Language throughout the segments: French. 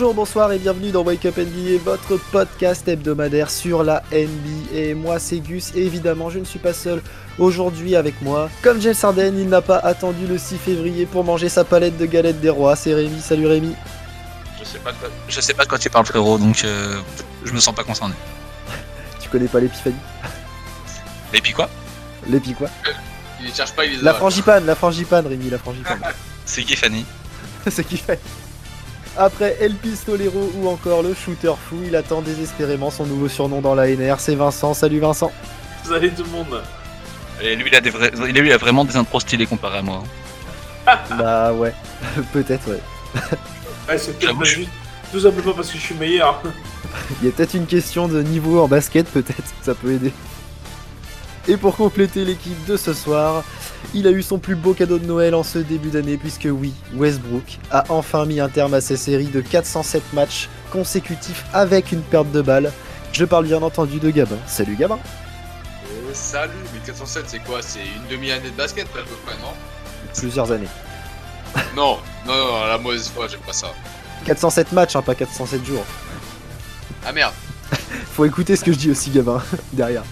Bonjour, bonsoir et bienvenue dans Wake Up NBA, votre podcast hebdomadaire sur la NBA. Moi c'est Gus et évidemment je ne suis pas seul aujourd'hui avec moi. Comme James Harden, il n'a pas attendu le 6 février pour manger sa palette de galettes des rois. C'est Rémi, salut Rémi. Je sais pas de quoi, je sais pas de quoi tu parles frérot, donc euh, je me sens pas concerné. Tu connais pas l'épiphanie? Puis quoi? L'épi quoi? Il les cherche pas, il les La a. frangipane, la frangipane Rémi, la frangipane. C'est qui Fanny C'est qui fait. Après El Pistolero ou encore le Shooter Fou, il attend désespérément son nouveau surnom dans la NR. C'est Vincent. Salut Vincent. Salut tout le monde. Et lui il a, des vrais- il a- lui, il a vraiment des intros stylés comparé à moi. Bah ouais, peut-être ouais. Ouais, c'est peut-être juste. Tout simplement parce que je suis meilleur. Il y a peut-être une question de niveau en basket, peut-être, ça peut aider. Et pour compléter l'équipe de ce soir, il a eu son plus beau cadeau de Noël en ce début d'année, puisque oui, Westbrook a enfin mis un terme à ses séries de 407 matchs consécutifs avec une perte de balle. Je parle bien entendu de Gabin. Salut Gabin. Euh, salut, mais 407 c'est quoi? C'est une demi-année de basket à peu près, non? Plusieurs années. Non, non, non, la mauvaise foi, j'aime pas ça. 407 matchs, hein, pas 407 jours. Ah merde, Faut écouter ce que je dis aussi, Gabin, derrière.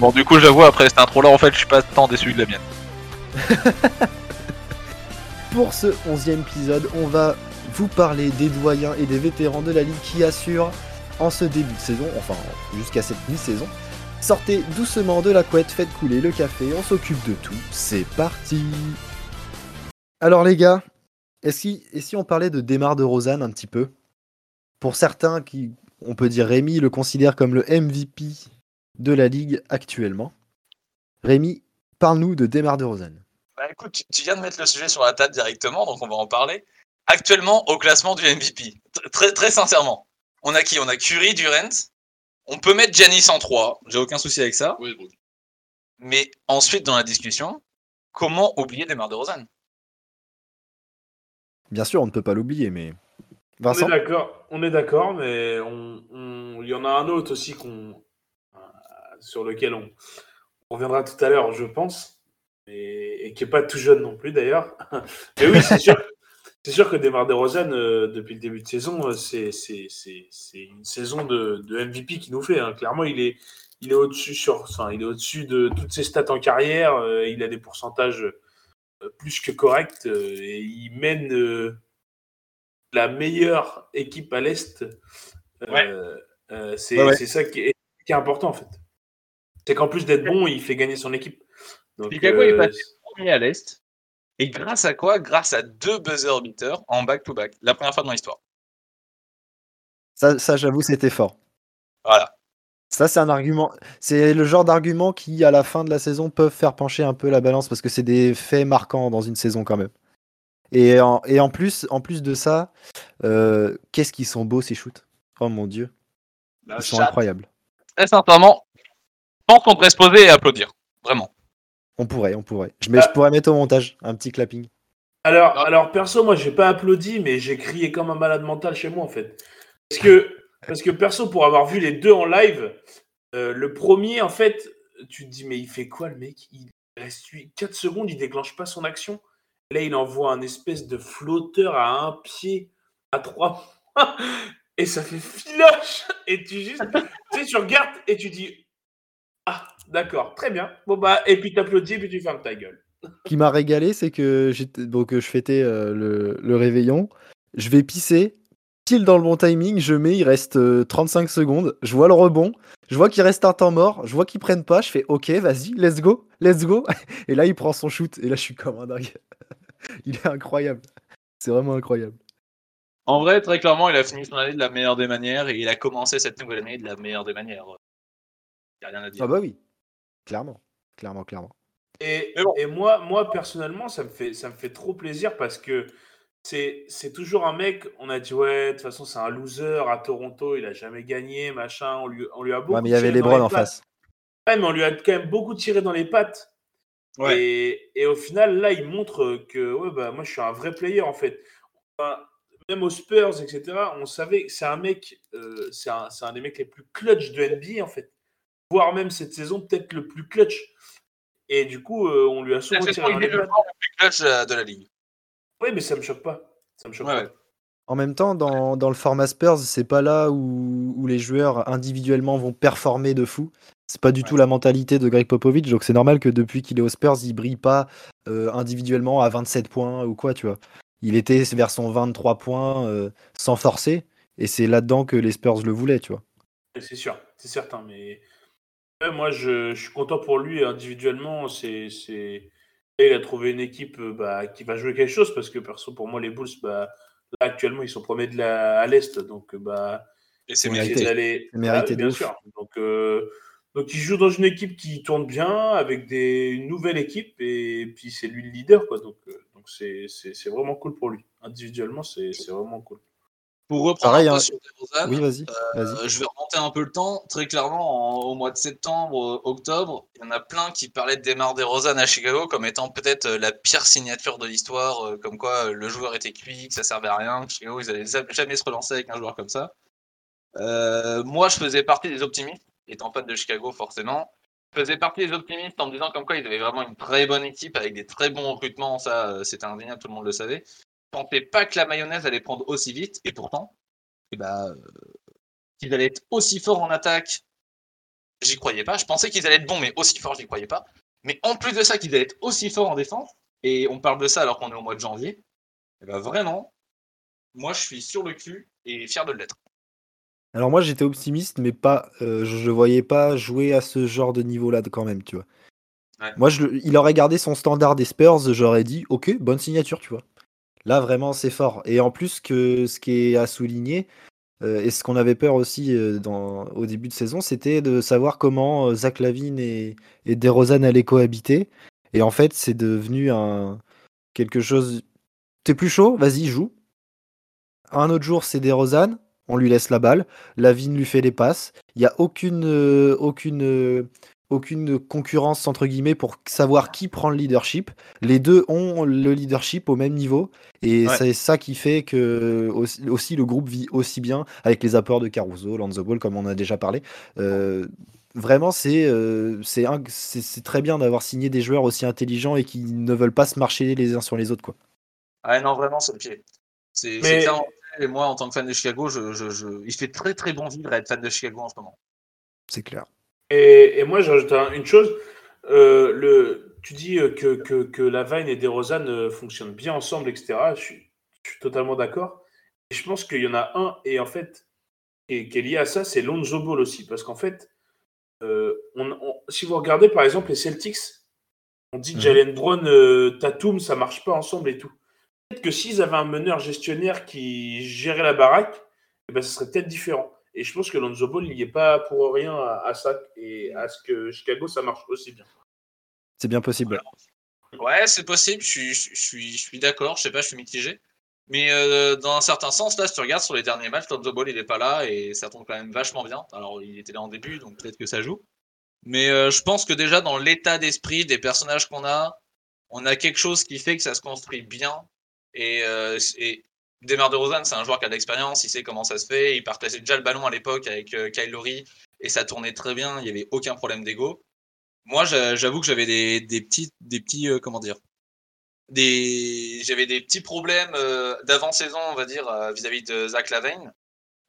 Bon du coup j'avoue après cette intro là en fait je suis pas tant déçu de la mienne. Pour ce 11e épisode, on va vous parler des doyens et des vétérans de la ligue qui assurent en ce début de saison, enfin jusqu'à cette mi-saison. Sortez doucement de la couette, faites couler le café, on s'occupe de tout. C'est parti Alors les gars, est-ce si, et si on parlait de Démarre de Rosanne un petit peu? Pour certains qui, on peut dire Rémi, le considère comme le MVP de la ligue actuellement. Rémi, parle-nous de Démarre de Rosanne. Bah écoute, tu, tu viens de mettre le sujet sur la table directement donc on va en parler. Actuellement au classement du MVP, Tr- très, très sincèrement, on a qui? On a Curry, Durant, on peut mettre Giannis en 3, j'ai aucun souci avec ça. oui, bon. Mais ensuite dans la discussion, comment oublier Demar de Rosanne Bien sûr, on ne peut pas l'oublier, mais... On Vincent? est d'accord, on est d'accord, mais on, on- il y en a un autre aussi qu'on, sur lequel on, on reviendra tout à l'heure, je pense, et, et qui est pas tout jeune non plus d'ailleurs. Mais oui, c'est sûr, c'est sûr que Demar DeRozan, euh, depuis le début de saison, euh, c'est, une saison de, de MVP qui nous fait. hein. Clairement, il est, il est au-dessus sur, enfin, il est au-dessus de toutes ses stats en carrière. euh, il a des pourcentages plus que corrects et il mène. la meilleure équipe à l'Est, Ouais. c'est Ouais, ouais. c'est ça qui est, qui est important en fait. C'est qu'en plus d'être bon, il fait gagner son équipe. Donc, Chicago est euh, passé premier à l'Est. Et grâce à quoi? Grâce à deux buzzer beaters en back-to-back. La première fois de mon histoire. Ça, ça j'avoue, c'était fort. Voilà. Ça, c'est un argument. C'est le genre d'argument qui, à la fin de la saison, peuvent faire pencher un peu la balance parce que c'est des faits marquants dans une saison quand même. Et en, et en plus, en plus de ça, euh, qu'est-ce qu'ils sont beaux ces shoots Oh mon dieu, Bah, ils sont incroyables. Très sincèrement, pense qu'on devrait se poser et applaudir. Vraiment. On pourrait, on pourrait. Je, mais je pourrais mettre au montage un petit clapping. Alors, Ah. alors perso, moi, j'ai pas applaudi, mais j'ai crié comme un malade mental chez moi en fait. Parce que, parce que perso, pour avoir vu les deux en live, euh, le premier, en fait, tu te dis, mais il fait quoi le mec? Il reste 4 secondes, il déclenche pas son action. Là, il envoie un espèce de flotteur à un pied, à trois points, et ça fait filoche. Et tu juste, tu sais, tu regardes et tu dis, d'accord, très bien. Bon bah, et puis t'applaudis, et puis tu fermes ta gueule. Ce qui m'a régalé, c'est que donc, euh, je fêtais euh, le, le réveillon. Je vais pisser. Pile dans le bon timing, je mets, il reste euh, 35 secondes. Je vois le rebond. Je vois qu'il reste un temps mort. Je vois qu'ils prennent pas. Je fais OK, vas-y, let's go, let's go. Et là, il prend son shoot. Et là, je suis comme un dingue. il est incroyable. C'est vraiment incroyable. En vrai, très clairement, il a fini son année de la meilleure des manières et il a commencé cette nouvelle année de la meilleure des manières. Il n'y a rien à dire. Ah bah oui, clairement, clairement, clairement. Et, Mais bon. et moi, moi, personnellement, ça me fait, ça me fait trop plaisir parce que c'est, c'est toujours un mec, on a dit, ouais, de toute façon, c'est un loser à Toronto, il a jamais gagné, machin, on lui, on lui a beaucoup Ouais, mais il y avait les Lebron en face. Ouais, mais on lui a quand même beaucoup tiré dans les pattes. Ouais. Et, et au final, là, il montre que ouais, bah, moi, je suis un vrai player, en fait. Enfin, même aux Spurs, etc., on savait que c'est un mec, euh, c'est un, c'est un des mecs les plus clutch de NBA, en fait. Voire même cette saison, peut-être le plus clutch. Et du coup, euh, on lui a souvent C'est tiré il est le plus clutch de la, de la ligue. Oui, mais ça me choque pas. Ça me choque Ouais, pas. ouais. En même temps, dans, dans le format Spurs, c'est pas là où, où les joueurs individuellement vont performer de fou. C'est pas du tout la mentalité de Greg Popovich, donc c'est normal que depuis qu'il est aux Spurs, il brille pas euh, individuellement à 27 points ou quoi, tu vois. Il était vers son 23 points euh, sans forcer, et c'est là-dedans que les Spurs le voulaient, tu vois. C'est sûr, c'est certain, mais moi je, je suis content pour lui individuellement. C'est, c'est... Il a trouvé une équipe euh, bah, qui va jouer quelque chose parce que perso, pour moi, les Bulls, bah, là actuellement, ils sont premiers de la... à l'Est, donc bah, Et c'est mérité. d'aller. C'est mérité Ah, bien ouf. sûr. Donc, euh, donc, il joue dans une équipe qui tourne bien, avec des, une nouvelle équipe, et puis c'est lui le leader, quoi. Donc, euh, donc c'est, c'est, c'est vraiment cool pour lui. Individuellement, c'est, c'est vraiment cool. Pour reprendre Pareil, un peu hein. sur DeRozan, Oui, vas-y, vas-y. Euh, je vais remonter un peu le temps. Très clairement, en- au mois de septembre, euh, octobre, il y en a plein qui parlaient de Demar DeRozan à Chicago comme étant peut-être euh, la pire signature de l'histoire, comme quoi le joueur était cuit, que ça servait à rien, que Chicago, ils allaient za- jamais se relancer avec un joueur comme ça. Euh, moi, je faisais partie des optimistes, étant fan de Chicago forcément. Je faisais partie des optimistes en me disant comme quoi ils avaient vraiment une très bonne équipe avec des très bons recrutements, ça c'était indéniable, tout le monde le savait. Je pensais pas que la mayonnaise allait prendre aussi vite, et pourtant, eh ben, euh, qu'ils allaient être aussi forts en attaque, j'y croyais pas. Je pensais qu'ils allaient être bons, mais aussi forts, j'y croyais pas. Mais en plus de ça, qu'ils allaient être aussi forts en défense, et on parle de ça alors qu'on est au mois de janvier, eh ben vraiment, moi je suis sur le cul et fier de l'être. Alors moi j'étais optimiste, mais pas, euh, je ne voyais pas jouer à ce genre de niveau-là quand même, tu vois. Ouais. Moi, je, il aurait gardé son standard des Spurs, j'aurais dit, ok, bonne signature, tu vois. Là, vraiment, c'est fort. Et en plus, que ce qui est à souligner, euh, et ce qu'on avait peur aussi euh, au début de saison, c'était de savoir comment euh, Zach Lavine et, et DeRozan allaient cohabiter. Et en fait, c'est devenu un quelque chose. T'es plus chaud Vas-y, joue. Un autre jour, c'est DeRozan. On lui laisse la balle. Lavine lui fait les passes. Il n'y a aucune, aucune, aucune concurrence, entre guillemets, pour savoir qui prend le leadership. Les deux ont le leadership au même niveau. Et Ouais. c'est ça qui fait que aussi, aussi le groupe vit aussi bien avec les apports de Caruso, Lonzo Ball, comme on a déjà parlé. Euh, vraiment, c'est euh, c'est très bien d'avoir signé des joueurs aussi intelligents et qui ne veulent pas se marcher les uns sur les autres. Quoi. Ah non, vraiment, c'est le pied. C'est Mais-. Et moi, en tant que fan de Chicago, je, je, je- il fait très très bon vivre à être fan de Chicago en ce moment. C'est clair. Et, et moi, j'ajoute un- une chose. Euh, le, tu dis euh, que, que, que Lavine et DeRozan euh, fonctionnent bien ensemble, etc. Je suis, je suis totalement d'accord. Et je pense qu'il y en a un, et en fait, qui est, qui est lié à ça, c'est Lonzo Ball aussi. Parce qu'en fait, euh, on- on- si vous regardez par exemple les Celtics, on dit Mhm. Jalen Brown, euh, Tatum, ça marche pas ensemble et tout. Peut-être que s'ils avaient un meneur gestionnaire qui gérait la baraque, eh ben, ce serait peut-être différent. Et je pense que Lonzo Ball, il n'y est pas pour rien à, à ça et à ce que Chicago, ça marche aussi bien. C'est bien possible. Ouais, c'est possible, je suis, je, je suis, je suis d'accord, je sais pas, je suis mitigé. Mais euh, dans un certain sens, là, si tu regardes sur les derniers matchs, Lonzo Ball, il est pas là et ça tombe quand même vachement bien. Alors, il était là en début, donc peut-être que ça joue. Mais euh, je pense que déjà, dans l'état d'esprit des personnages qu'on a, on a quelque chose qui fait que ça se construit bien. Et, euh, et Demar DeRozan, c'est un joueur qui a de l'expérience, il sait comment ça se fait. Il partageait déjà le ballon à l'époque avec euh, Kyle et ça tournait très bien, il n'y avait aucun problème d'ego. Moi, j'a- j'avoue que j'avais des, petits, euh, des, j'avais des petits problèmes euh, d'avant-saison, on va dire, vis-à-vis de Zach Lavine.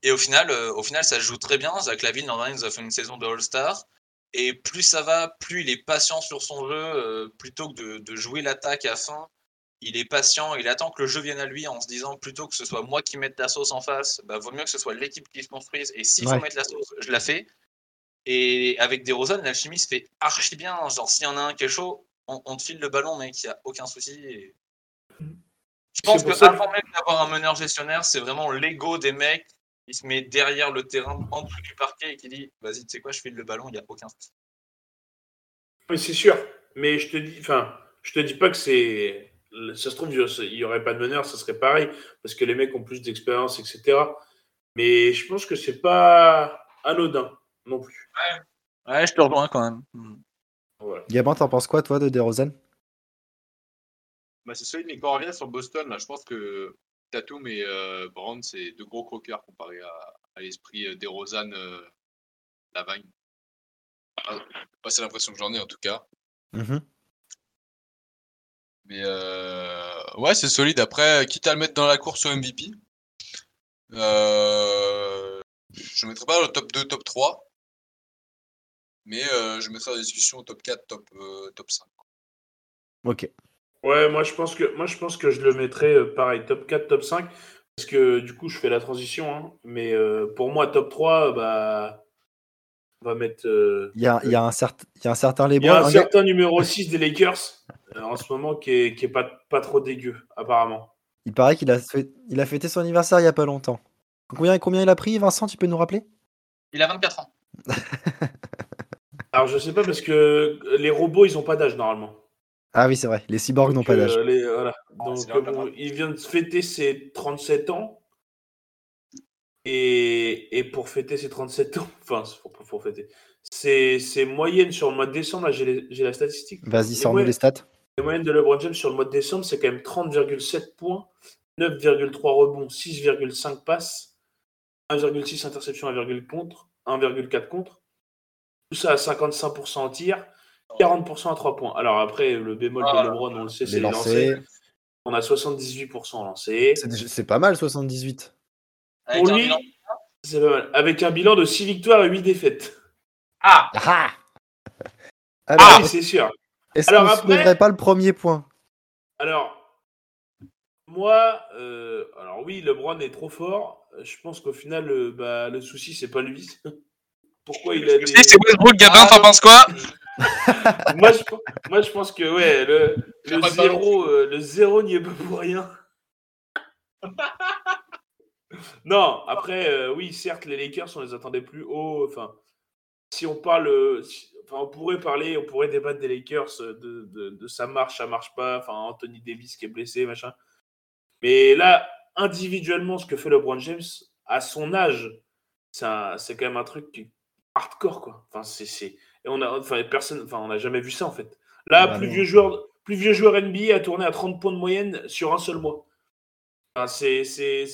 Et au final, au final, joue très bien. Zach Lavine, dernier, nous a fait une saison de All-Star. Et plus ça va, plus il est patient sur son jeu, plutôt que de, de jouer l'attaque à fond. Il est patient, il attend que le jeu vienne à lui en se disant plutôt que ce soit moi qui mette la sauce en face, bah, vaut mieux que ce soit l'équipe qui se construise. Et s'il Ouais. faut mettre la sauce, je la fais. Et avec des Rosanne, l'alchimie se fait archi bien. Genre, s'il y en a un qui est chaud, on, on te file le ballon, mec, il n'y a aucun souci. Et... Je pense que ça avant même d'avoir un meneur gestionnaire, c'est vraiment l'ego des mecs qui se met derrière le terrain, en dessous du parquet et qui dit Vas-y, tu sais quoi, je file le ballon, il n'y a aucun souci. Oui, c'est sûr. Mais je te dis, enfin, je te dis pas que c'est. Ça se trouve, il n'y aurait pas de meneur, ça serait pareil, parce que les mecs ont plus d'expérience, etc. Mais je pense que c'est pas anodin non plus. Ouais, je te rejoins quand même. Hmm. Voilà. Gabin, t'en penses quoi, toi, de DeRozan? Bah, c'est mais quand on revient sur Boston, là, je pense que Tatum et euh, Brown, c'est deux gros croqueurs comparé à, à l'esprit euh, DeRozan, euh, Lavine. Ah, c'est l'impression que j'en ai en tout cas. Mhm. Mais euh, ouais, c'est solide. Après, quitte à le mettre dans la course au MVP, Euh, je ne mettrai pas le top 2, top 3. Mais euh, je mettrai la discussion au top 4, top, euh, top 5. Ok. Ouais, moi je pense que moi je pense que je le mettrais euh, pareil, top 4, top 5. Parce que du coup, je fais la transition. hein. mais euh, pour moi, top 3, bah, on va mettre. euh, Il y a, il y a un certain, il y a un certain Il y LeBron. a un un gars- certain numéro 6 des Lakers en ce moment qui est, qui est pas, pas trop dégueu, apparemment. Il paraît qu'il a, fait- il a fêté son anniversaire il y a pas longtemps. Combien, combien il a pris, Vincent Tu peux nous rappeler? Il a 24 ans. Alors, je sais pas parce que les robots, ils ont pas d'âge normalement. Ah oui, c'est vrai. Les cyborgs n'ont pas d'âge. euh, les- voilà. Ah, Donc, bon, papa. il vient de fêter ses 37 ans. Et, et pour fêter ses 37 ans, enfin, c'est pour, pour fêter, c'est moyenne sur le mois de décembre, là j'ai la statistique. Vas-y, sors-nous les stats. Les moyennes de LeBron James sur le mois de décembre, c'est quand même 30,7 points, 9,3 rebonds, 6,5 passes, 1,6 interception, 1,4 contre, 1,4 contre. Tout ça à 55% en tir, 40% à 3 points. Alors après, le bémol Ah, de LeBron, on le sait, c'est Les les lancers. lancers. On a 78% en lancers. C'est pas mal, 78. Avec Pour un lui, bilan- c'est pas mal. Avec un bilan de 6 victoires et 8 défaites. Ah Ah Ah, oui, c'est sûr. Est-ce alors qu'on après- soulèverait pas le premier point? Alors, moi, euh, alors oui, LeBron est trop fort. Je pense qu'au final, euh, bah, le souci, c'est pas lui. Pourquoi il a des... C'est Westbrook, Gabin, Ah, t'en penses quoi? Moi, je, moi, je pense que ouais, le, le zéro, euh, le zéro n'y est pas pour rien. non, après, euh, oui, certes, les Lakers, on les attendait plus haut. Enfin, si on parle, euh, si- on pourrait parler, on pourrait débattre des Lakers, euh, de, de, de ça marche, ça marche pas. Enfin, Anthony Davis qui est blessé, machin. Mais là, individuellement, ce que fait LeBron James à son âge, c'est quand même un truc qui hardcore, quoi. Enfin, c'est, c'est- et on a, enfin, personne, enfin, on n'a jamais vu ça en fait. Là, Bah plus non. vieux joueur, plus vieux joueur NBA a tourné à 30 points de moyenne sur un seul mois. Enfin, c'est, c'est,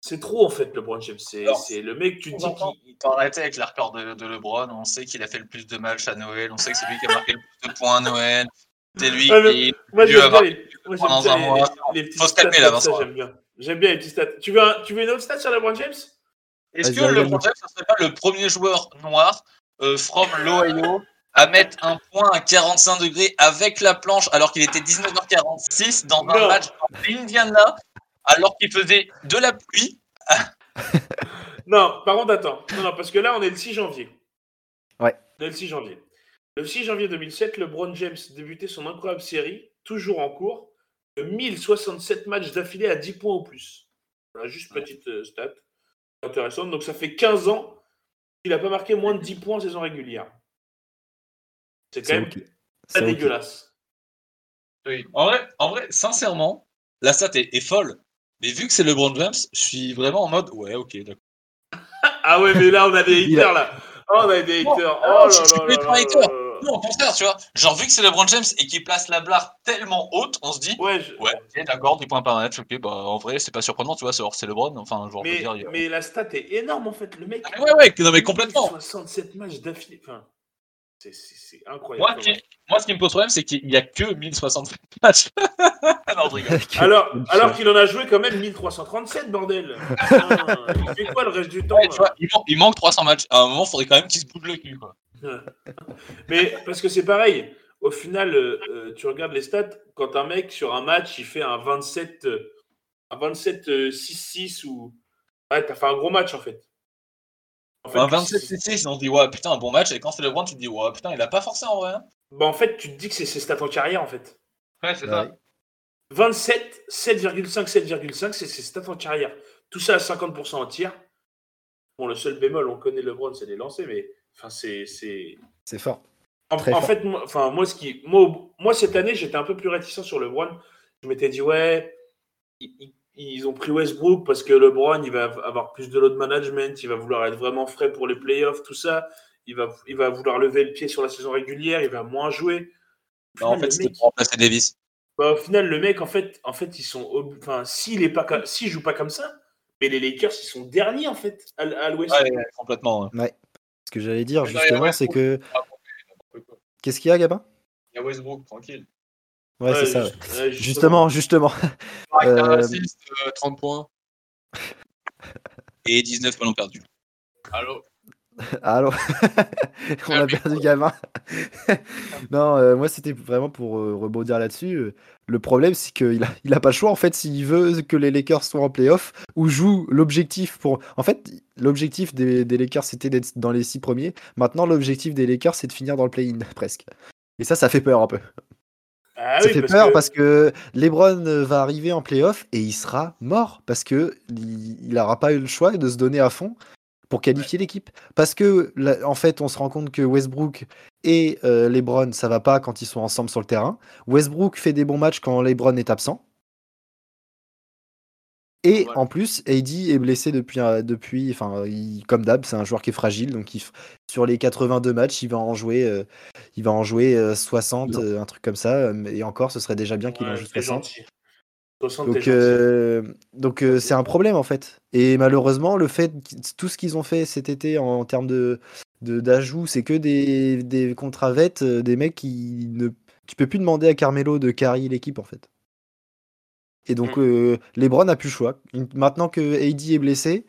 c'est, trop en fait, LeBron James. C'est, le mec, tu te dis qu'il, Faut arrêter avec les records de, de LeBron. On sait qu'il a fait le plus de matchs à Noël. On sait que c'est lui qui a marqué le plus de points à Noël. C'est lui mais- qui. Moi, j'aime avoir bien les, moi, un mois. les- les petits Faut se calmer, là, Vincent. j'aime bien. J'aime bien les petits stats. Tu veux, un- tu veux une autre stat sur LeBron James? Est-ce que. LeBron James ne serait pas le premier joueur noir euh, from l'Ohio à mettre un point à 45 degrés avec la planche alors qu'il était 19h46 dans un Non. match en Indiana? Alors qu'il faisait de la pluie Non, par contre, attends. Non, non, parce que là, on est le 6 janvier. Ouais. On est le 6 janvier. Le 6 janvier 2007, LeBron James débutait son incroyable série, toujours en cours, de 1067 matchs d'affilée à 10 points ou plus. Voilà, juste petite euh, stat intéressante. Donc, ça fait 15 ans qu'il n'a pas marqué moins de 10 points en saison régulière. C'est quand même ok. pas C'est ok. dégueulasse. Oui. En vrai, en vrai, sincèrement, la stat est, est folle. Mais vu que c'est LeBron James, je suis vraiment en mode ouais, ok, d'accord. Ah ouais, mais là, on a des haters, là. Oh, on a des haters. non, Oh là je suis là plus un hater. Non, au contraire, tu vois. Genre, vu que c'est LeBron James et qu'il place la barre tellement haute, on se dit Ouais, je- ouais, ok, d'accord, 10 points par match, ok, bah en vrai, c'est pas surprenant, tu vois, c'est c'est LeBron, enfin, genre, je veux mais, dire. a- mais la stat est énorme, en fait. Le mec. Ah, ouais, ouais, non, mais complètement. 67 matchs d'affilée. Enfin, c'est- Moi, incroyable. ce qui, moi, ce qui me pose problème, c'est qu'il y a que 1067 matchs. non, je rigole. Alors, qu'il en a joué quand même 1337, bordel. Putain, il fait quoi le reste du temps Ouais, là tu vois, il, man- il manque 300 matchs. À un moment, il faudrait quand même qu'il se bouge le cul, quoi. Mais parce que c'est pareil. Au final, euh, euh, tu regardes les stats, quand un mec sur un match, il fait un 27, euh, un 27 euh, 6-6 ou. Ouais, t'as fait un gros match en fait. En fait, Un tu- 27-6, on se dit, ouais, putain, un bon match. Et quand c'est LeBron, tu te dis, ouais, putain, il a pas forcé en vrai. hein. bah, en fait, tu te dis que c'est ses stats en carrière en fait. Ouais, c'est Ouais. 27, 7,5, 7,5, c'est ses stats en carrière. Tout ça à 50% en tir. Bon, le seul bémol, on connaît LeBron, c'est les lancers, mais enfin, c'est. c'est- C'est fort. En, Très en fort. fait, moi, enfin, moi, ce qui, moi, moi, cette année, j'étais un peu plus réticent sur LeBron. Je m'étais dit, ouais, ils ont pris Westbrook parce que LeBron, il va avoir plus de load management, il va vouloir être vraiment frais pour les playoffs, tout ça. Il va, il va vouloir lever le pied sur la saison régulière, il va moins jouer. Non, en fait, c'était mec- pour remplacer Davis. bah, au final, le mec, en fait, en fait ils sont. ob- Enfin, s'il est pas, s'il joue pas comme ça, mais les Lakers, ils sont derniers, en fait, à, à l'ouest. Ouais, ouais, complètement. ouais. Ce que j'allais dire, justement, c'est Westbrook. que. Ah, quoi. Qu'est-ce qu'il y a, Gabin? Il y a Westbrook, tranquille. Ouais, c'est ça. juste- ouais. ouais, Justement, justement. Avec un Euh, assist, euh, 30 points. Et 19 ballons perdus. Allô Alors, on a perdu gamin. non, euh, moi c'était vraiment pour euh, rebondir là-dessus. Le problème, c'est qu'il a, il a pas le choix en fait s'il veut que les Lakers soient en playoff ou joue l'objectif pour. En fait, l'objectif des, des Lakers c'était d'être dans les six premiers. Maintenant, l'objectif des Lakers c'est de finir dans le play-in presque. Et ça, ça fait peur un peu. Ah ça oui, fait parce peur que- parce que LeBron euh, va arriver en playoff et il sera mort parce que il n'aura pas eu le choix de se donner à fond pour qualifier l'équipe. Parce que là, en fait, on se rend compte que Westbrook et euh, LeBron, ça va pas quand ils sont ensemble sur le terrain. Westbrook fait des bons matchs quand LeBron est absent. Et en plus, AD est blessé depuis, euh, depuis enfin, il- comme d'hab, c'est un joueur qui est fragile, donc il sur les 82 matchs, il va en jouer, euh, il va en jouer euh, 60, Non. euh, un truc comme ça. euh, Et encore, ce serait déjà bien qu'il en joue t'es 60. gentil. 60, t'es Donc, euh, donc euh, c'est un problème en fait. Et malheureusement, le fait, tout ce qu'ils ont fait cet été en, en termes de d'ajout, c'est que des, des euh, des mecs qui ne. Tu peux plus demander à Carmelo de carry l'équipe en fait. Et donc, Mm. euh, LeBron n'a plus le choix. Maintenant que AD est blessé,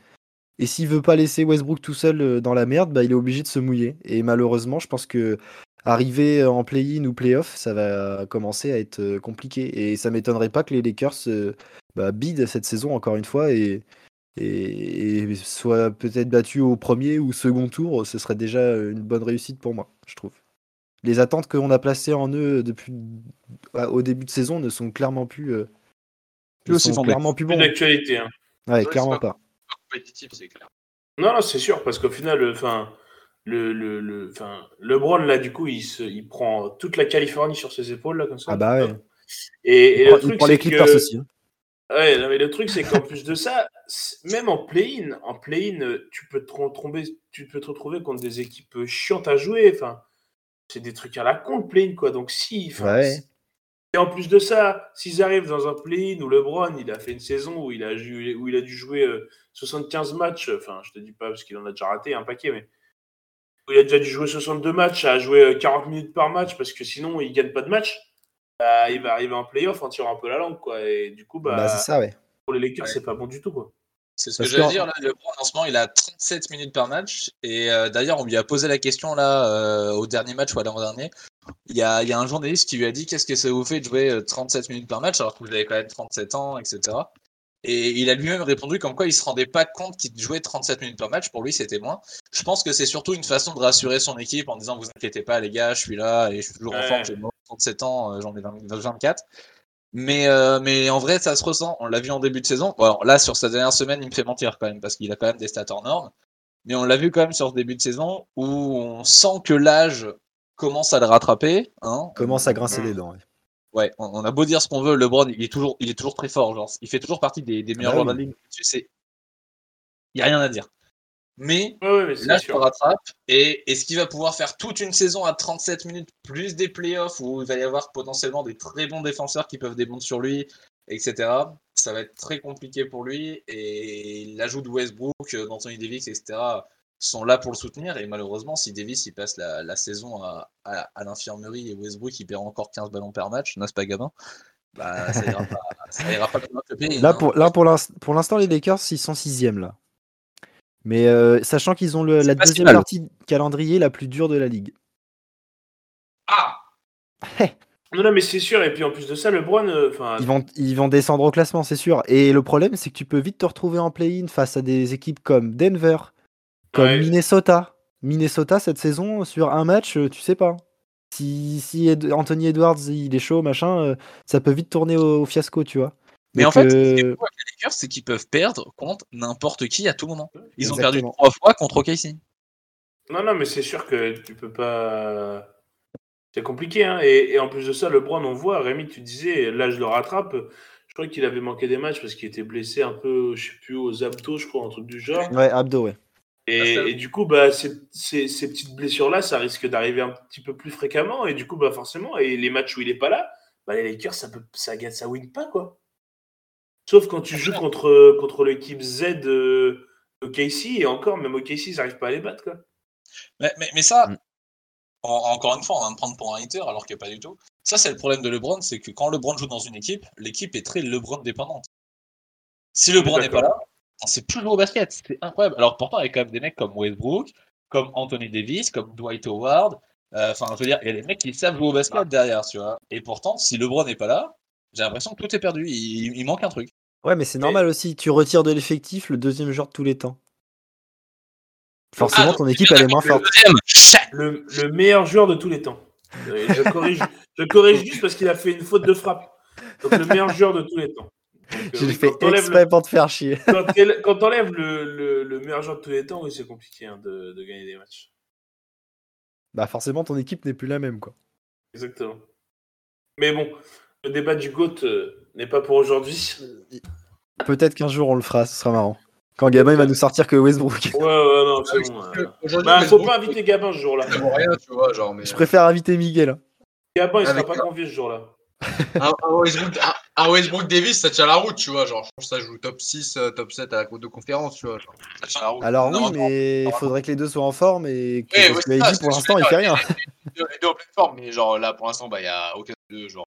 et s'il veut pas laisser Westbrook tout seul euh, dans la merde, bah, il est obligé de se mouiller. Et malheureusement, je pense que arriver en play-in ou play-off, ça va commencer à être euh, compliqué. Et ça m'étonnerait pas que les Lakers euh, bah, bident cette saison encore une fois et, et, et soient peut-être battus au premier ou second tour. Ce serait déjà une bonne réussite pour moi, je trouve. Les attentes qu'on a placées en eux depuis au début de saison ne sont clairement plus, fondées. clairement plus Plus bons. d'actualité. Hein. Ouais, Ouais, clairement c'est pas- pas. Compétitif, c'est clair. Non, non, c'est sûr, parce qu'au final, le, enfin, le, le, le, enfin, LeBron, là, du coup, il, se, il prend toute la Californie sur ses épaules, là, comme ça. Ah bah ouais. Et, et Il prend, le il truc, prend les c'est Clippers que... aussi. hein. Ouais, non, mais le truc, c'est qu'en plus de ça, même en play-in, en play-in, euh, tu peux te retrouver, tu peux te retrouver contre des équipes chiantes à jouer. Enfin, c'est des trucs à la con, le play-in, quoi. Donc, si. Ouais. Et en plus de ça, s'ils arrivent dans un play-in où LeBron, il a fait une saison où il a, ju- où il a dû jouer euh, 75 matchs, enfin, je te dis pas parce qu'il en a déjà raté un paquet, mais où il a déjà dû jouer 62 matchs, à jouer euh, 40 minutes par match parce que sinon, il gagne pas de match. Bah, il va arriver en play-off en tirant un peu la langue, quoi. Et du coup, bah, Bah, c'est ça, ouais. pour les Lakers, Ouais. c'est pas bon du tout, quoi. C'est ce que Parce j'allais qu'en- dire. Là, ce moment, il a 37 minutes par match. Et euh, d'ailleurs, on lui a posé la question là euh, au dernier match ou à l'avant-dernier. Il y, a, il y a un journaliste qui lui a dit Qu'est-ce que ça vous fait de jouer euh, 37 minutes par match alors que vous avez quand même 37 ans, etc. Et il a lui-même répondu comme quoi il se rendait pas compte qu'il jouait 37 minutes par match. Pour lui, c'était moins. Je pense que c'est surtout une façon de rassurer son équipe en disant Vous inquiétez pas, les gars, je suis là et je suis toujours en forme. J'ai 37 ans, euh, j'en ai 20 24. Mais, euh, mais en vrai, ça se ressent. On l'a vu en début de saison. Bon, alors là, sur sa dernière semaine, il me fait mentir quand même, parce qu'il a quand même des stats hors normes. Mais on l'a vu quand même sur ce début de saison, où on sent que l'âge commence à le rattraper. Hein. Commence à grincer des dents. ouais. Ouais, on, a beau dire ce qu'on veut, LeBron, il est toujours, il est toujours très fort. Genre, il fait toujours partie des, des meilleurs bah joueurs de la ligue. Il y a rien à dire. Mais Ouais, ouais, mais c'est Là, je te rattrape. Et est-ce qu'il va pouvoir faire toute une saison à 37 minutes, plus des playoffs, où il va y avoir potentiellement des très bons défenseurs qui peuvent démonter sur lui, etc. Ça va être très compliqué pour lui. Et l'ajout de Westbrook, euh, d'Anthony Davis, etc., sont là pour le soutenir. Et malheureusement, si Davis il passe la, la saison à, à- à l'infirmerie et Westbrook il perd encore 15 ballons par match, n'est-ce pas, Gabin? Bah, ça ira pas, ça ira pas plus loin que play-in, Là, hein. pour, là pour l'inst- pour l'instant, les Lakers, ils sont sixième là. Mais euh, sachant qu'ils ont le- la deuxième mal. partie de calendrier la plus dure de la ligue. Ah Non, non, mais c'est sûr. Et puis en plus de ça, LeBron, euh, Ils vont, ils vont descendre au classement, c'est sûr. Et le problème, c'est que tu peux vite te retrouver en play-in face à des équipes comme Denver, comme Ouais. Minnesota. Minnesota, cette saison, sur un match, euh, tu sais pas. Si, Anthony Edwards, il est chaud, machin, euh, ça peut vite tourner au, au fiasco, tu vois. Mais Donc, en fait, ce qui est fou avec les Lakers, c'est qu'ils peuvent perdre contre n'importe qui à tout moment. Ils ont perdu trois fois contre OKC. Non, non, mais c'est sûr que tu peux pas. C'est compliqué, hein. Et, et en plus de ça, LeBron, on voit, Rémi, tu disais, là, je le rattrape. Je crois qu'il avait manqué des matchs parce qu'il était blessé un peu, je sais plus, aux abdos, je crois, un truc du genre. ouais, Abdo, ouais. Et, Ah, et du coup, bah, ces, ces- ces petites blessures-là, ça risque d'arriver un petit peu plus fréquemment. Et du coup, bah, forcément, et les matchs où il est pas là, bah, les Lakers, ça peut, ça gagne, ça win pas, quoi. Sauf quand tu joues contre, contre l'équipe Z de OKC, et encore, même OKC, ils n'arrivent pas à les battre, quoi. Mais, mais, mais ça, Mm. en- encore une fois, on va me prendre pour un hater alors que pas du tout. Ça, c'est le problème de LeBron, c'est que quand LeBron joue dans une équipe, l'équipe est très LeBron dépendante. Si LeBron n'est pas là, on sait plus jouer au basket. C'est incroyable. Alors pourtant, il y a quand même des mecs comme Westbrook, comme Anthony Davis, comme Dwight Howard. Euh, Enfin, je veux dire, il y a des mecs qui savent jouer au basket derrière, tu vois. Et pourtant, si LeBron n'est pas là, j'ai l'impression que tout est perdu. Il, il manque un truc. Ouais, mais c'est normal aussi. Tu retires de l'effectif le deuxième joueur de tous les temps. Forcément, Ah, ton équipe, elle est moins forte. Le, le meilleur joueur de tous les temps. Euh, Je corrige, je corrige juste parce qu'il a fait une faute de frappe. Donc le meilleur joueur de tous les temps. Donc, euh, oui, fait exprès le- pour te faire chier. quand quand t'enlèves le, le, le meilleur joueur de tous les temps, oui, c'est compliqué hein, de, de gagner des matchs. Bah, forcément, ton équipe n'est plus la même, quoi. Exactement. Mais bon, le débat du GOAT euh, n'est pas pour aujourd'hui. Peut-être qu'un jour on le fera, ce sera marrant. Quand Gabin il va nous sortir que Westbrook. Ouais, ouais, non, c'est Ah oui, bon. euh. Bah, faut pas inviter Gabin ce jour-là. ça vaut rien, tu vois, genre, mais. Je préfère inviter Miguel. hein. Gabin, il sera Avec- pas convié ce jour-là. Un, un Westbrook, un- un Westbrook Davis, ça tient la route, tu vois. Genre, je pense que ça joue top 6, euh, top 7 à la Coupe de conférence, tu vois. genre. Ça tient la route. Alors oui, Non, mais il faudrait que les deux soient en forme et que Ouais, parce ouais, que c'est pour l'instant il fait rien. Les deux, les deux en pleine forme, mais genre là, pour l'instant, bah, il y a aucun des deux, genre.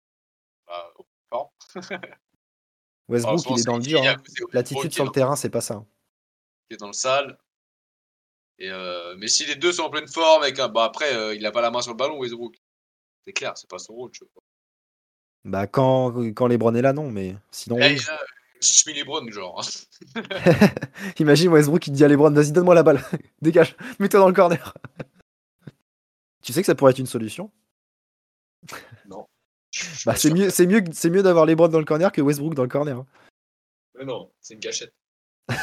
Bah, en pleine forme. Westbrook il est dans le dur. hein. L'attitude qui sur le terrain, c'est pas ça. qui est dans le sale. Et euh, mais si les deux sont en pleine forme, avec un... bah, après, euh, il a pas la main sur le ballon, Westbrook. C'est clair, c'est pas son rôle. Tu vois. Bah quand, quand LeBron est là, non, mais sinon Eh, oui. là, Schmi Lebron, genre. Imagine Westbrook il dit à LeBron, vas-y donne-moi la balle, dégage, mets-toi dans le corner. tu sais que ça pourrait être une solution? Je Bah c'est mieux, c'est mieux, c'est mieux d'avoir LeBron dans le corner que Westbrook dans le corner. hein. Mais non, c'est une gâchette.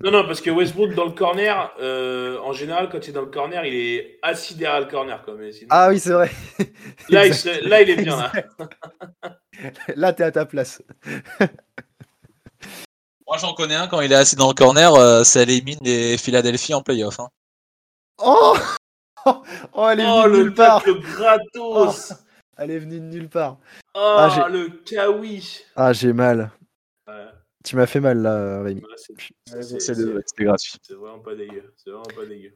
Non, non, parce que Westbrook dans le corner, euh, en général, quand il est dans le corner, il est assis derrière le corner. Quoi, mais sinon- Ah oui c'est vrai. là, il là, il est bien. Là. Là t'es à ta place. Moi, j'en connais un quand il est assis dans le corner, euh, ça élimine les Philadelphie en playoff. Hein. Oh Oh elle est Oh, de le nulle part. Elle est venue de nulle part. Oh, Ah, j'ai- le kawi. Ah j'ai mal. Ouais, Tu m'as fait mal là Rémi. c'est- gratuit. c'est vraiment pas dégueu. C'est vraiment pas dégueu.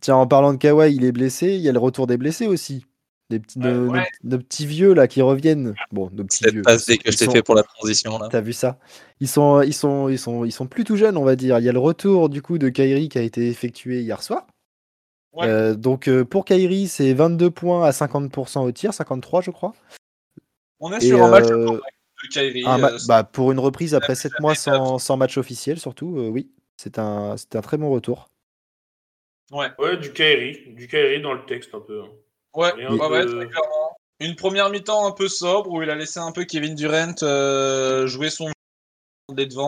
Tiens, en parlant de Kawhi, il est blessé. Il y a le retour des blessés aussi. Des petits, Ouais, nos, ouais. nos- nos petits vieux là qui reviennent. Bon, nos petits vieux. que je t'ai fait pour la transition là. T'as vu ça? Ils sont, ils, sont, ils, sont, ils sont plus tout jeunes, on va dire. Il y a le retour du coup de Kyrie qui a été effectué hier soir. Ouais. Euh, donc euh, pour Kyrie, c'est 22 points à 50% au tir, 53 je crois. On est Et, sur un match euh, de Kyrie. un ma- euh, bah, pour une reprise après jamais 7 mois sans, sans match officiel, surtout, euh, oui. C'est un, c'est un très bon retour. Ouais, Ouais, du Kairi. Du Kairi dans le texte un peu. hein. ouais, Rien ouais, très clairement. Une première mi-temps un peu sobre où il a laissé un peu Kevin Durant euh, jouer son jeu des. Et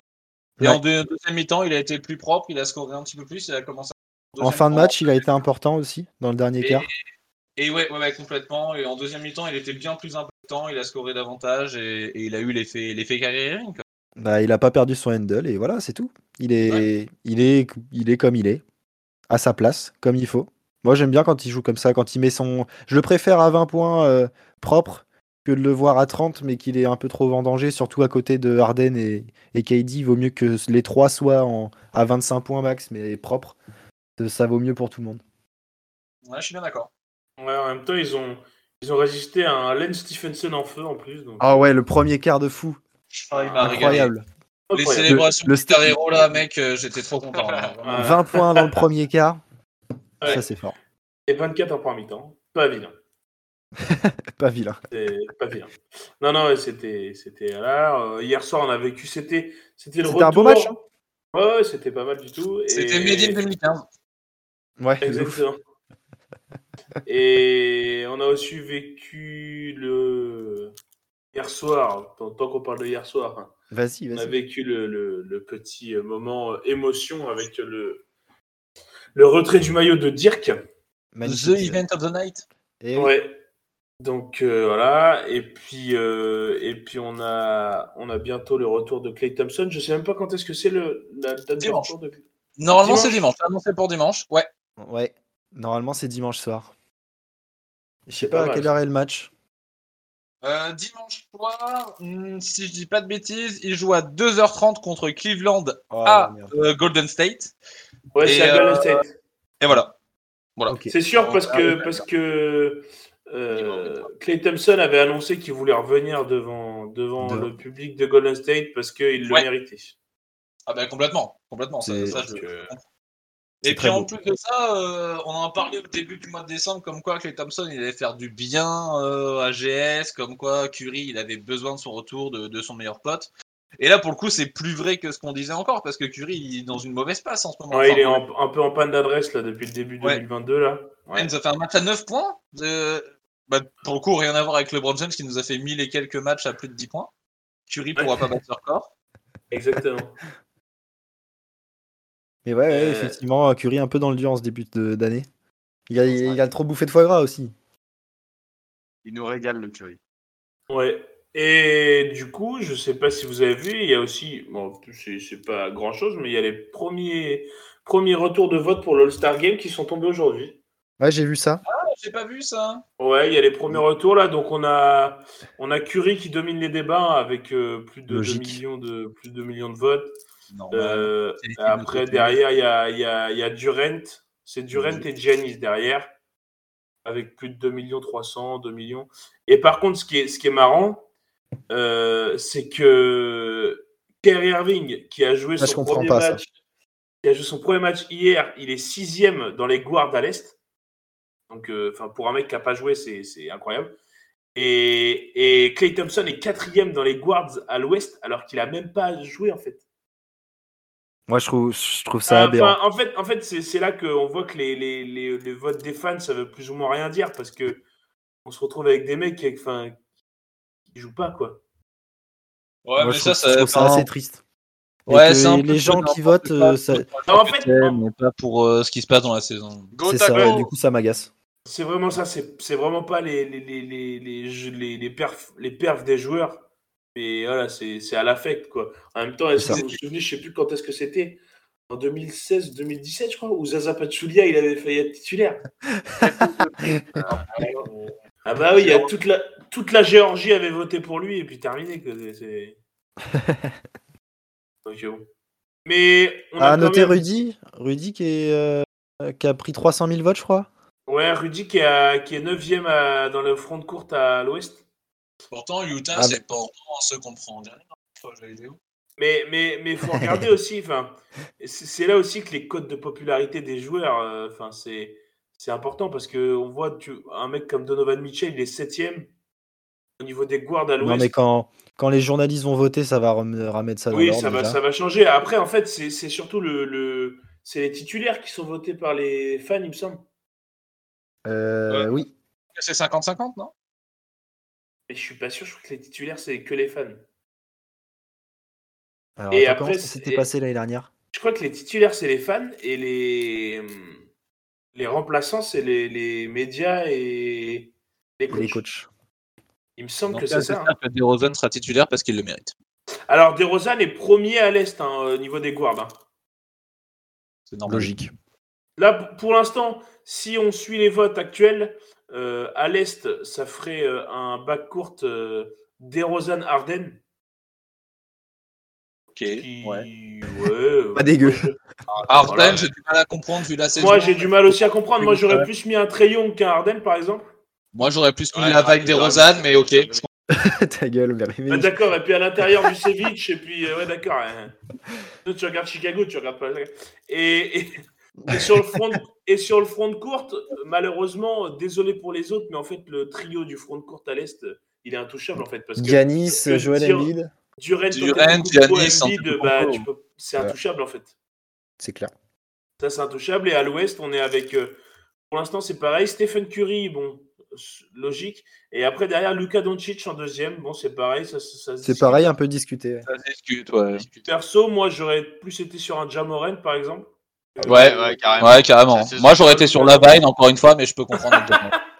Ouais. en deux- deuxième mi-temps, il a été le plus propre, il a scoré un petit peu plus, il a commencé à- En fin de match, il a été important aussi dans le dernier Et- quart. Et ouais, ouais, ouais, complètement. Et en deuxième mi-temps, il était bien plus important, il a scoré davantage et, et il a eu l'effet l'effet. Bah, il a pas perdu son handle et voilà, c'est tout. Il est, il est, il est comme il est, à sa place, comme il faut. Moi, j'aime bien quand il joue comme ça, quand il met son. Je le préfère à 20 points euh, propre que de le voir à 30, mais qu'il est un peu trop vendangé, surtout à côté de Harden et, et KD. Il vaut mieux que les trois soient en, à 25 points max, mais propre. Ça vaut mieux pour tout le monde. Ouais, je suis bien d'accord. Ouais, en même temps, ils ont, ils ont résisté à un Len Stephenson en feu en plus. Donc... Ah ouais, le premier quart de fou, Ah, il incroyable. Les célébrations Le- Guitar Hero, là, mec, euh, j'étais trop content. hein. Ouais. 20 points dans le premier quart, Ouais. ça c'est fort. Et 24 en première mi-temps. Pas vilain. Pas vilain. Pas vilain. Non, non, c'était, c'était là. euh, hier soir, on a vécu. C'était, c'était le C'était un beau retour. match, hein. Ouais, ouais, c'était pas mal du tout. et- C'était in 2015. Ouais. Exactement. Et on a aussi vécu le hier soir, tant, tant qu'on parle de hier soir, hein, Vas-y, on a vas-y. vécu le, le- le petit euh, moment euh, émotion avec le, le retrait du maillot de Dirk. Magnifique. The Event of the Night. Et oui. Ouais. Donc euh, voilà, et puis euh, et puis on a on a bientôt le retour de Clay Thompson. Je sais même pas quand est-ce que c'est le la date de Dimanche. retour de Normalement, Dimanche c'est dimanche. C'est annoncé pour dimanche. Ouais. Ouais, normalement c'est dimanche soir. Je sais pas, pas à quelle heure est le match. Euh, dimanche soir, hmm, si je dis pas de bêtises, il joue à 2h30 contre Cleveland Oh, à euh, Golden State. Ouais, Et, c'est à Golden euh, State. Et voilà. C'est sûr parce Ah, que parce que euh, Clay Thompson avait annoncé qu'il voulait revenir devant devant le public de Golden State parce qu'il le Ouais. méritait. Ah bah complètement, complètement. Ça, je- euh, Et puis en beau. plus de ça, euh, on en parlait au début du mois de décembre, comme quoi Clay Thompson il allait faire du bien euh, à GS, comme quoi Curry il avait besoin de son retour de, de son meilleur pote. Et là pour le coup c'est plus vrai que ce qu'on disait encore parce que Curry il est dans une mauvaise passe en ce moment. ouais, il est en- un peu en panne d'adresse là depuis le début Ouais. 2022 là. Ouais. Ça fait un match à 9 points. Bah, pour le coup rien à voir avec LeBron James qui nous a fait 1000 et quelques matchs à plus de 10 points. Curry pourra pas battre ce record. Exactement. Mais ouais, ouais, Euh, effectivement, Curry un peu dans le dur en ce début d'année. Il a, il a trop bouffé de foie gras aussi. Il nous régale le Curry. Ouais. Et du coup, je sais pas si vous avez vu, il y a aussi, bon, c'est c'est pas grand chose, mais il y a les premiers, premiers retours de vote pour l'All-Star Game qui sont tombés aujourd'hui. Ouais, j'ai vu ça. Ah, J'ai pas vu ça. Ouais, il y a les premiers retours là, donc on a, on a Curry qui domine les débats avec euh, plus de 2 Logique. millions de, plus de 2 millions de votes. Euh, après, derrière, il y a, y, a, il y a Durant, c'est Durant et Giannis derrière, avec plus de 2 millions 300, 2 millions. Et par contre, ce qui est, ce qui est marrant, euh, c'est que Kyrie Irving, qui a joué Ah, son premier ça. match, qui a joué son premier match hier, il est sixième dans les guards à l'Est. Donc, euh, pour un mec qui n'a pas joué, c'est incroyable. Et, et Clay Thompson est quatrième dans les guards à l'Ouest, alors qu'il a même pas joué en fait. Moi, je trouve, je trouve ça aberrant. en fait, en fait c'est c'est là qu'on voit que les, les, les, les votes des fans, ça veut plus ou moins rien dire parce que on se retrouve avec des mecs qui, enfin, qui jouent pas quoi. Ouais, Moi, mais je ça, trouve, ça, je trouve ça assez triste. Et Ouais, que c'est un les gens qui votent, euh, ça- Non, en fait, mais pas pour euh, ce qui se passe dans la saison. Go c'est ça, ouais, du coup, ça m'agace. C'est vraiment ça, c'est c'est vraiment pas les, les, les, les, les, jeux- les, les perfs, les perfs des joueurs, mais voilà, c'est à l'affect quoi. En même temps, est-ce que vous vous souvenez, je sais plus quand est-ce que c'était, en 2016-2017, je crois, où Zaza Pachulia il avait failli être titulaire. Ah bah oui, il y a toute la, toute la Géorgie avait voté pour lui et puis terminé. Que c'est-. Mais on a À quand noter même- Rudy, Rudy qui, est, euh, qui a pris 300 000 votes, je crois. Ouais, Rudy qui, a, qui est 9ème à- dans le front de courte à l'ouest. Pourtant, Utah, Ah, c'est pas vraiment ce qu'on prend en dernier. La vidéo. Mais mais mais faut regarder aussi. Enfin, c'est là aussi que les codes de popularité des joueurs. euh, Enfin, c'est c'est important parce que on voit tu, un mec comme Donovan Mitchell, il est 7ème au niveau des guards à Non, l'ouest. mais quand, quand les journalistes vont voter, ça va remettre ça dans oui, ça va déjà. ça va changer. Après, en fait, c'est c'est surtout le, le c'est les titulaires qui sont votés par les fans, il me semble. Euh, Oui. C'est 50-50, non? Mais je suis pas sûr. Je crois que les titulaires c'est que les fans. Alors, Et après, comment ça s'était c'est- passé l'année dernière? Je crois que les titulaires, c'est les fans et les, les remplaçants, c'est les, les médias et les coachs. Les coachs. Il me semble Donc que c'est ça. hein. que DeRozan sera titulaire parce qu'il le mérite. Alors, DeRozan est premier à l'Est hein, au niveau des guards. hein. C'est normal. Logique. Là, pour l'instant, si on suit les votes actuels, euh, à l'Est, ça ferait euh, un bac court euh, DeRozan-Arden. Ok. Qui... Ouais. ouais, Pas dégueu. Arden, Voilà. j'ai du mal à comprendre vu la saison. Moi, j'ai du mal aussi à comprendre. Moi, j'aurais plus mis un Trayon qu'un Arden, par exemple. Moi, j'aurais plus mis Ouais, la vague Rosanne, mais ok. Ta gueule, mais- mais- Ah, d'accord, et puis à l'intérieur du Ceviche, et puis, euh, ouais, d'accord. hein. Toi, tu regardes Chicago, tu regardes pas. Et, et, et sur, le front de, et sur le front de courte, malheureusement, désolé pour les autres, mais en fait, le trio du front de courte à l'Est, il est intouchable, en fait. Parce que Giannis, que dire- Embiid, Durant, Durant, Giannis, bah, peux- c'est Ouais. intouchable, en fait. c'est clair. Ça, c'est intouchable. Et à l'ouest, on est avec. euh, pour l'instant, c'est pareil. Stephen Curry, bon, logique. Et après, derrière, Luka Doncic en deuxième. Bon, c'est pareil. Ça, ça- C'est pareil, un peu discuté. Ça se discute, ouais. Perso, moi, j'aurais plus été sur un Jamoran, par exemple. Euh, Ouais, ouais, carrément. Ouais, Moi, j'aurais été sur la Vine, encore une fois, mais je peux comprendre.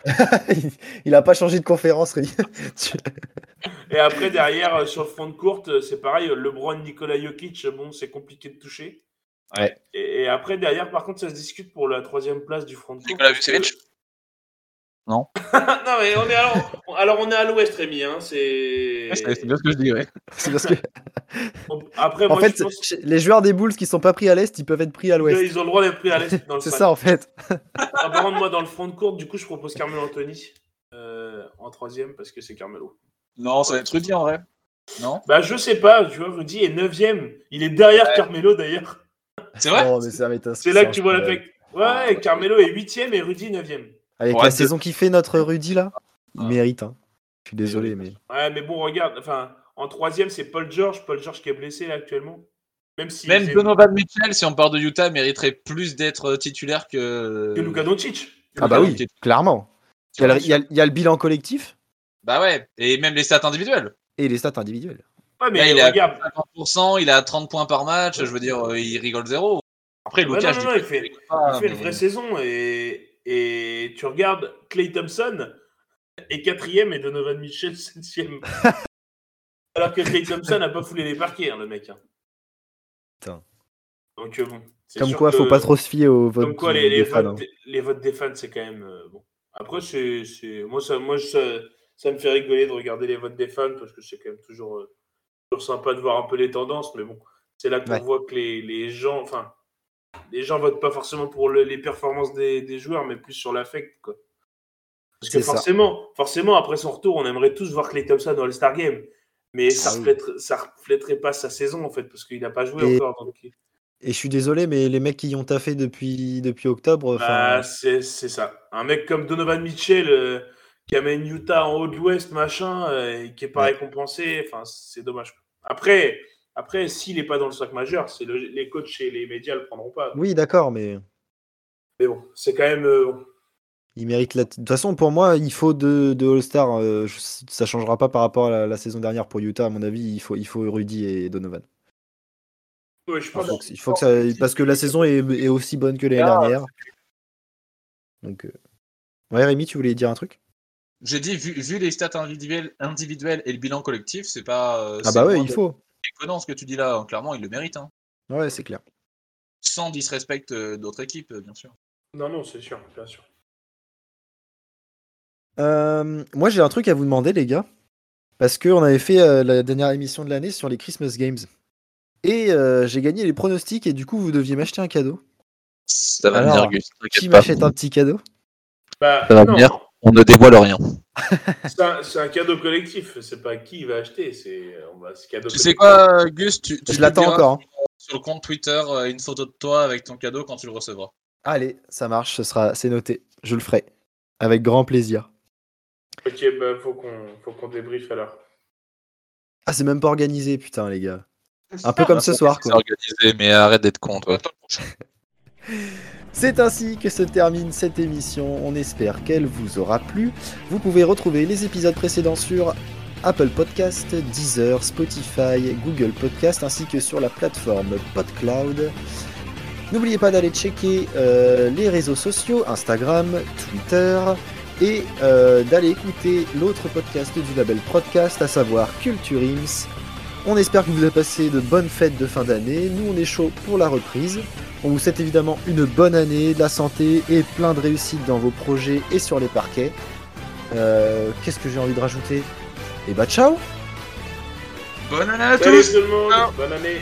il a pas changé de conférence, Et après, derrière, euh, sur le front de courte, euh, c'est pareil. LeBron, Nikola Jokic, bon, c'est compliqué de toucher. Ouais. Et, et après, derrière, par contre, ça se discute pour la troisième place du front de courte. Nikola parce que- Vucevic non, mais on est alors, alors on est à l'ouest, Rémi. Hein, c'est... C'est bien ce que je dis, ouais. C'est parce que, Après, en moi, fait, je pense chez- les joueurs des Bulls qui sont pas pris à l'est, ils peuvent être pris à l'ouest. qu'ils ont le droit d'être pris à l'est C'est ça, en fait. Ah, par contre, moi, dans le front de courte, du coup, je propose Carmelo Anthony euh, en troisième parce que c'est Carmelo. Non, ça va être Rudy en vrai. Non? Bah, je sais pas, tu vois, Rudy est 9ème. Il est derrière Ouais. Carmelo d'ailleurs. C'est vrai? Non. C'est là que tu vois l'affect. Ouais, Carmelo est 8ème et Rudy 9ème. Avec Ouais, la saison qui fait notre Rudy là, il mérite. Hein. Je suis désolé, mais. Ouais, mais bon, regarde, enfin, en troisième, c'est Paul George. Paul George qui est blessé là actuellement. Même si. Même Donovan Mitchell, si on part de Utah, mériterait plus d'être titulaire que. que Luka Doncic. Ah bah oui, clairement. Il y, a le, il y a- il y a le bilan collectif Bah ouais, et même les stats individuels. et les stats individuelles. Ouais, mais Là, il est à regarde. 50%, il a 30 points par match, je veux dire, euh, il rigole zéro. Après, Ouais, Lucas, non, je non, dis il fait- qu'il rigole pas, Il fait une vraie saison et, et tu regardes Clay Thompson est quatrième et Donovan Mitchell septième. Alors que Clay Thompson n'a pas foulé les parquets, hein, le mec. hein. Putain. Donc euh, bon. Comme quoi, que- faut pas trop se fier aux votes Comme quoi, du- les, les des fans. votes, hein. des- les votes des fans, c'est quand même euh, bon. Après, c'est, c'est- moi, ça, moi ça, ça me fait rigoler de regarder les votes des fans parce que c'est quand même toujours, euh, toujours sympa de voir un peu les tendances. Mais bon, c'est là qu'on Ouais. voit que les, les gens, enfin, les gens votent pas forcément pour le- les performances des, des joueurs, mais plus sur l'affect, quoi. Parce que ça. forcément, forcément, après son retour, on aimerait tous voir Clay Thompson dans All-Star Game. Mais ça Ah reflèterait, ça reflèterait pas sa saison, en fait, parce qu'il n'a pas joué Et- encore. Donc, Et je suis désolé, mais les mecs qui y ont taffé depuis, depuis octobre, Bah, c'est c'est ça. Un mec comme Donovan Mitchell euh, qui amène Utah en haut de l'Ouest, machin, euh, et qui est pas Ouais. récompensé, enfin, c'est dommage. Après, après s'il n'est pas dans le sac majeur, c'est le- les coachs et les médias le prendront pas. oui, d'accord, mais Mais bon, c'est quand même. euh, bon. il mérite la. De toute façon, pour moi, il faut deux, All-Star. euh, je- ça changera pas par rapport à la, la saison dernière pour Utah, à mon avis. Il faut, il faut Rudy et Donovan. Ouais, je Il pense. faut que, il faut que ça, parce que la saison est, est aussi bonne que l'année Ah, dernière. Donc, euh, ouais, Rémi, tu voulais dire un truc? J'ai dit, vu, vu les stats individuelles, individuelles et le bilan collectif, c'est pas. euh, Ah bah ouais, il faut. Déconnant ce que tu dis là. hein. Clairement, il le mérite. Hein. Ouais, c'est clair. Sans disrespect euh, d'autres équipes, euh, bien sûr. Non, non, c'est sûr, bien sûr. Euh, moi, j'ai un truc à vous demander, les gars. Parce qu'on avait fait euh, la dernière émission de l'année sur les Christmas Games. Et euh, j'ai gagné les pronostics, et du coup, vous deviez m'acheter un cadeau. Ça va venir, Alors, Gus. Qui m'achète un petit cadeau? Bah, Ça va non, venir. On ne dévoile rien. C'est un, cadeau collectif. C'est pas qui va acheter. C'est on va- c'est cadeau Tu sais collectif. quoi, Gus Tu, l'attends encore. hein. Sur le compte Twitter, euh, une photo de toi avec ton cadeau quand tu le recevras. Allez, ça marche, ce sera, c'est noté. Je le ferai. Avec grand plaisir. Ok, bah, faut qu'on faut qu'on débriefe alors. Ah, c'est même pas organisé, putain, les gars. Un peu comme ce soir, C'est quoi. organisé, mais arrête d'être con, toi. C'est ainsi que se termine cette émission. On espère qu'elle vous aura plu. Vous pouvez retrouver les épisodes précédents sur Apple Podcast, Deezer, Spotify, Google Podcast ainsi que sur la plateforme PodCloud. N'oubliez pas d'aller checker euh, les réseaux sociaux, Instagram, Twitter et euh, d'aller écouter l'autre podcast du label Podcast, à savoir Culture Ims. On espère que vous avez passé de bonnes fêtes de fin d'année. Nous, on est chaud pour la reprise. On vous souhaite évidemment une bonne année, de la santé et plein de réussite dans vos projets et sur les parquets. Euh, Qu'est-ce que j'ai envie de rajouter? Et bah ciao Bonne année à Salut tous tout le monde, Ciao. bonne année.